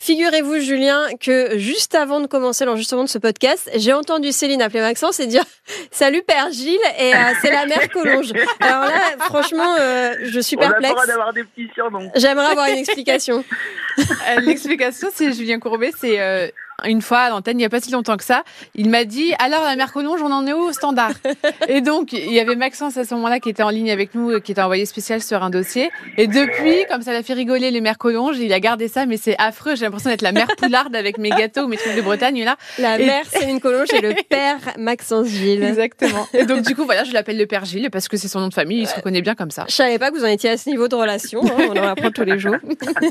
Figurez-vous, Julien, que juste avant de commencer l'enregistrement de ce podcast, j'ai entendu Céline appeler Maxence et dire Salut Père Gilles, et euh, c'est la mère Collonge. Alors là, franchement, euh, je suis perplexe. J'aimerais avoir une explication. Euh, l'explication, c'est Julien Courbet, c'est une fois à l'antenne, il n'y a pas si longtemps que ça, il m'a dit alors la mère Collonge, on en est où au standard? Et donc il y avait Maxence à ce moment-là qui était en ligne avec nous, qui était envoyé spécial sur un dossier. Et depuis, comme ça l'a fait rigoler les mères Collonges, il a gardé ça, mais c'est affreux. J'ai l'impression d'être la mère Poularde avec mes gâteaux, mes trucs de Bretagne là. La mère Céline Collonge et le père Maxence Gilles. Exactement. Et donc du coup voilà, je l'appelle le père Gilles parce que c'est son nom de famille, il se reconnaît bien comme ça. Je savais pas que vous en étiez à ce niveau de relation. Hein, on en apprend tous les jours.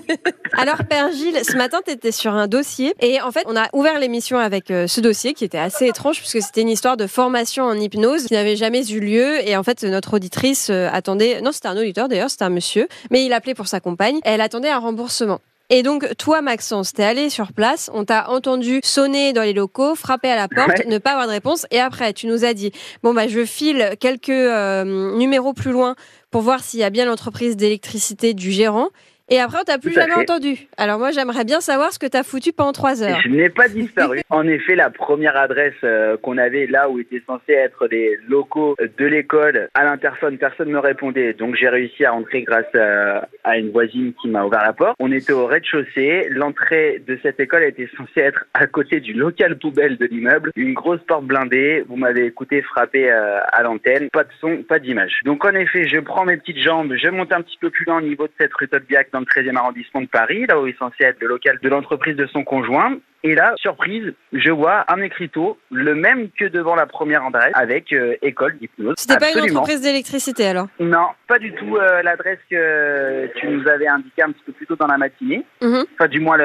alors père Gilles, ce matin tu étais sur un dossier et en fait on a ouvert l'émission avec euh, ce dossier qui était assez étrange puisque c'était une histoire de formation en hypnose qui n'avait jamais eu lieu et en fait notre auditrice euh, attendait, non c'était un auditeur d'ailleurs, c'était un monsieur, mais il appelait pour sa compagne, elle attendait un remboursement. Et donc, toi, Maxence, t'es allé sur place, on t'a entendu sonner dans les locaux, frapper à la porte, ne pas avoir de réponse, et après, tu nous as dit, bon, bah, je file quelques euh, numéros plus loin pour voir s'il y a bien l'entreprise d'électricité du gérant. Et après, on t'a plus jamais entendu. Alors moi, j'aimerais bien savoir ce que t'as foutu pendant trois heures. Je n'ai pas disparu. en effet, la première adresse euh, qu'on avait là où étaient censés être les locaux de l'école, à l'interphone, personne ne me répondait. Donc j'ai réussi à entrer grâce à, une voisine qui m'a ouvert la porte. On était au rez-de-chaussée. L'entrée de cette école était censée être à côté du local poubelle de l'immeuble. Une grosse porte blindée. Vous m'avez écouté frapper euh, à l'antenne. Pas de son, pas d'image. Donc en effet, je prends mes petites jambes, je monte un petit peu plus loin au niveau de cette rue Tolbiac dans le 13e arrondissement de Paris, là où est censé être le local de l'entreprise de son conjoint. Et là, surprise, je vois un écriteau, le même que devant la première adresse, avec euh, école d'hypnose. C'était pas une entreprise d'électricité alors? Non, pas du tout euh, l'adresse que tu nous avais indiquée un petit peu plus tôt dans la matinée. Mhm. Enfin, du moins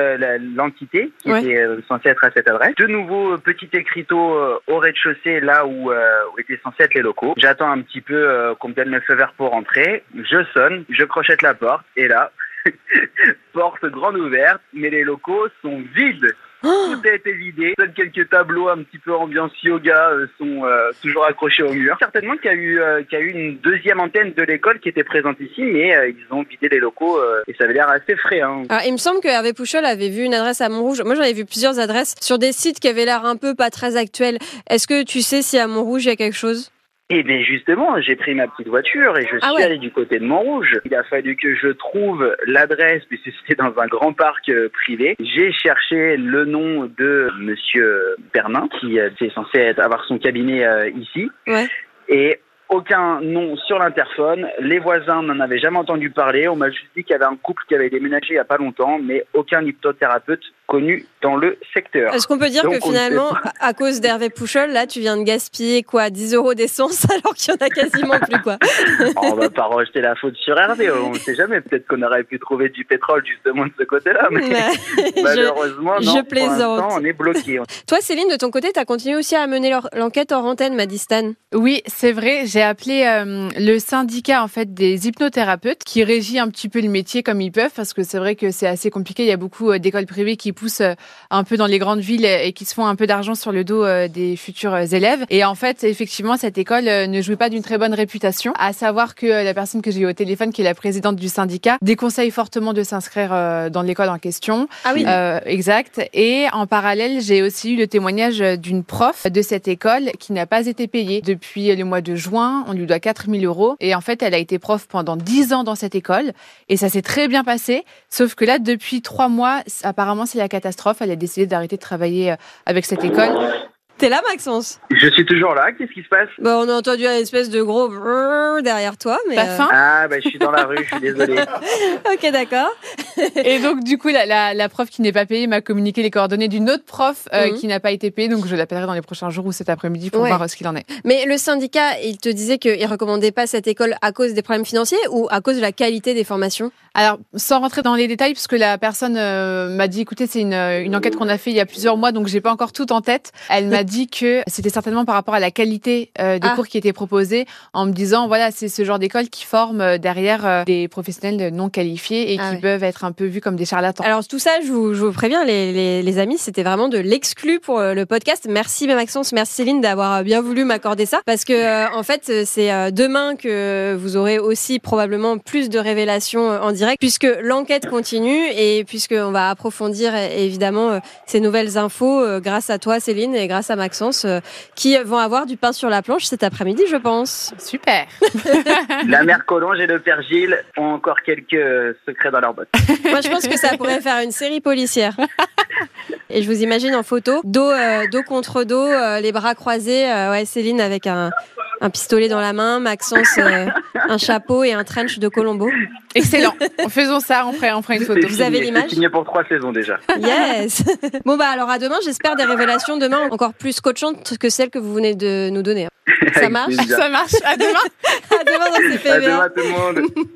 l'entité qui était euh, censée être à cette adresse. De nouveau, petit écriteau au rez-de-chaussée, là où, où, étaient censés être les locaux. J'attends un petit peu qu'on me donne le feu vert pour rentrer. Je sonne, je crochette la porte, et là, porte grande ouverte, mais les locaux sont vides. Oh Tout a été vidé. Seuls quelques tableaux un petit peu ambiance yoga euh, sont euh, toujours accrochés au mur. Certainement qu'il y a eu euh, qu'il y a eu une deuxième antenne de l'école qui était présente ici, mais ils ont vidé les locaux et ça avait l'air assez frais. Hein. Alors, il me semble que Hervé Pouchol avait vu une adresse à Montrouge. Moi, j'en avais vu plusieurs adresses sur des sites qui avaient l'air un peu pas très actuels. Est-ce que tu sais si à Montrouge il y a quelque chose? Et bien justement, j'ai pris ma petite voiture et je ah suis allé du côté de Montrouge. Il a fallu que je trouve l'adresse puisque c'était dans un grand parc euh, privé. J'ai cherché le nom de Monsieur Bernin qui est euh, censé avoir son cabinet euh, ici. Ouais. Et aucun nom sur l'interphone. Les voisins n'en avaient jamais entendu parler. On m'a juste dit qu'il y avait un couple qui avait déménagé il n'y a pas longtemps, mais aucun hypnothérapeute connu dans le secteur. Est-ce qu'on peut dire que finalement, à cause d'Hervé Pouchol, là, tu viens de gaspiller quoi 10 euros d'essence alors qu'il n'y en a quasiment plus quoi On va pas rejeter la faute sur Hervé, on ne sait jamais. Peut-être qu'on aurait pu trouver du pétrole justement de ce côté-là, mais malheureusement, je, non, plaisante. on est bloqué. Toi, Céline, de ton côté, tu as continué aussi à mener l'enquête en antenne, Madistan Oui, c'est vrai. J'ai appelé euh, le syndicat en fait des hypnothérapeutes qui régit un petit peu le métier comme ils peuvent parce que c'est vrai que c'est assez compliqué. Il y a beaucoup euh, d'écoles privées qui poussent euh, un peu dans les grandes villes et qui se font un peu d'argent sur le dos des futurs élèves. Et en fait, effectivement, cette école ne jouait pas d'une très bonne réputation. À savoir que la personne que j'ai eu au téléphone, qui est la présidente du syndicat, déconseille fortement de s'inscrire dans l'école en question. Ah oui. exact. Et en parallèle, j'ai aussi eu le témoignage d'une prof de cette école qui n'a pas été payée depuis le mois de juin on lui doit 4000 euros. Et en fait, elle a été prof pendant 10 ans dans cette école. Et ça s'est très bien passé. Sauf que là, depuis trois mois, apparemment, c'est la catastrophe. Elle a décidé d'arrêter de travailler euh, avec cette école. T'es là, Maxence? Je suis toujours là. Qu'est-ce qui se passe? Bah, On a entendu une espèce de gros derrière toi. Mais T'as euh, faim Ah, bah, je suis dans la rue, je suis désolée. ok, d'accord. Et donc, du coup, la, la, prof qui n'est pas payée m'a communiqué les coordonnées d'une autre prof euh, mhm. qui n'a pas été payée. Donc, je l'appellerai dans les prochains jours ou cet après-midi pour voir euh, ce qu'il en est. Mais le syndicat, il te disait qu'il recommandait pas cette école à cause des problèmes financiers ou à cause de la qualité des formations? Alors, sans rentrer dans les détails, puisque la personne m'a dit, écoutez, c'est une, une enquête qu'on a fait il y a plusieurs mois, donc j'ai pas encore tout en tête. Elle m'a dit que c'était certainement par rapport à la qualité euh, des Ah. cours qui étaient proposés, en me disant voilà, c'est ce genre d'école qui forme euh, derrière euh, des professionnels non qualifiés et Ah qui ouais. peuvent être un peu vus comme des charlatans. Alors tout ça, je vous, je vous préviens, les, les, les amis, c'était vraiment de l'exclu pour euh, le podcast. Merci Maxence, merci Céline d'avoir euh, bien voulu m'accorder ça, parce que euh, en fait, c'est euh, demain que vous aurez aussi probablement plus de révélations en direct, puisque l'enquête continue et puisque on va approfondir évidemment ces nouvelles infos euh, grâce à toi Céline et grâce à Maxence, euh, qui vont avoir du pain sur la planche cet après-midi, je pense. Super. La mère Collonge et le père Gilles ont encore quelques secrets dans leur botte. Moi, je pense que ça pourrait faire une série policière. Et je vous imagine en photo, dos, euh, dos contre dos, euh, les bras croisés. euh, ouais, Céline avec un, un pistolet dans la main, Maxence euh, un chapeau et un trench de Colombo. Excellent. Faisons ça, on fera, on fera une photo. Vous avez l'image signé pour trois saisons déjà. Yes. Bon bah alors à demain. J'espère des révélations demain encore plus scotchantes que celles que vous venez de nous donner. Ça marche. Ça marche. À demain. À demain dans À CPVA. demain tout le monde.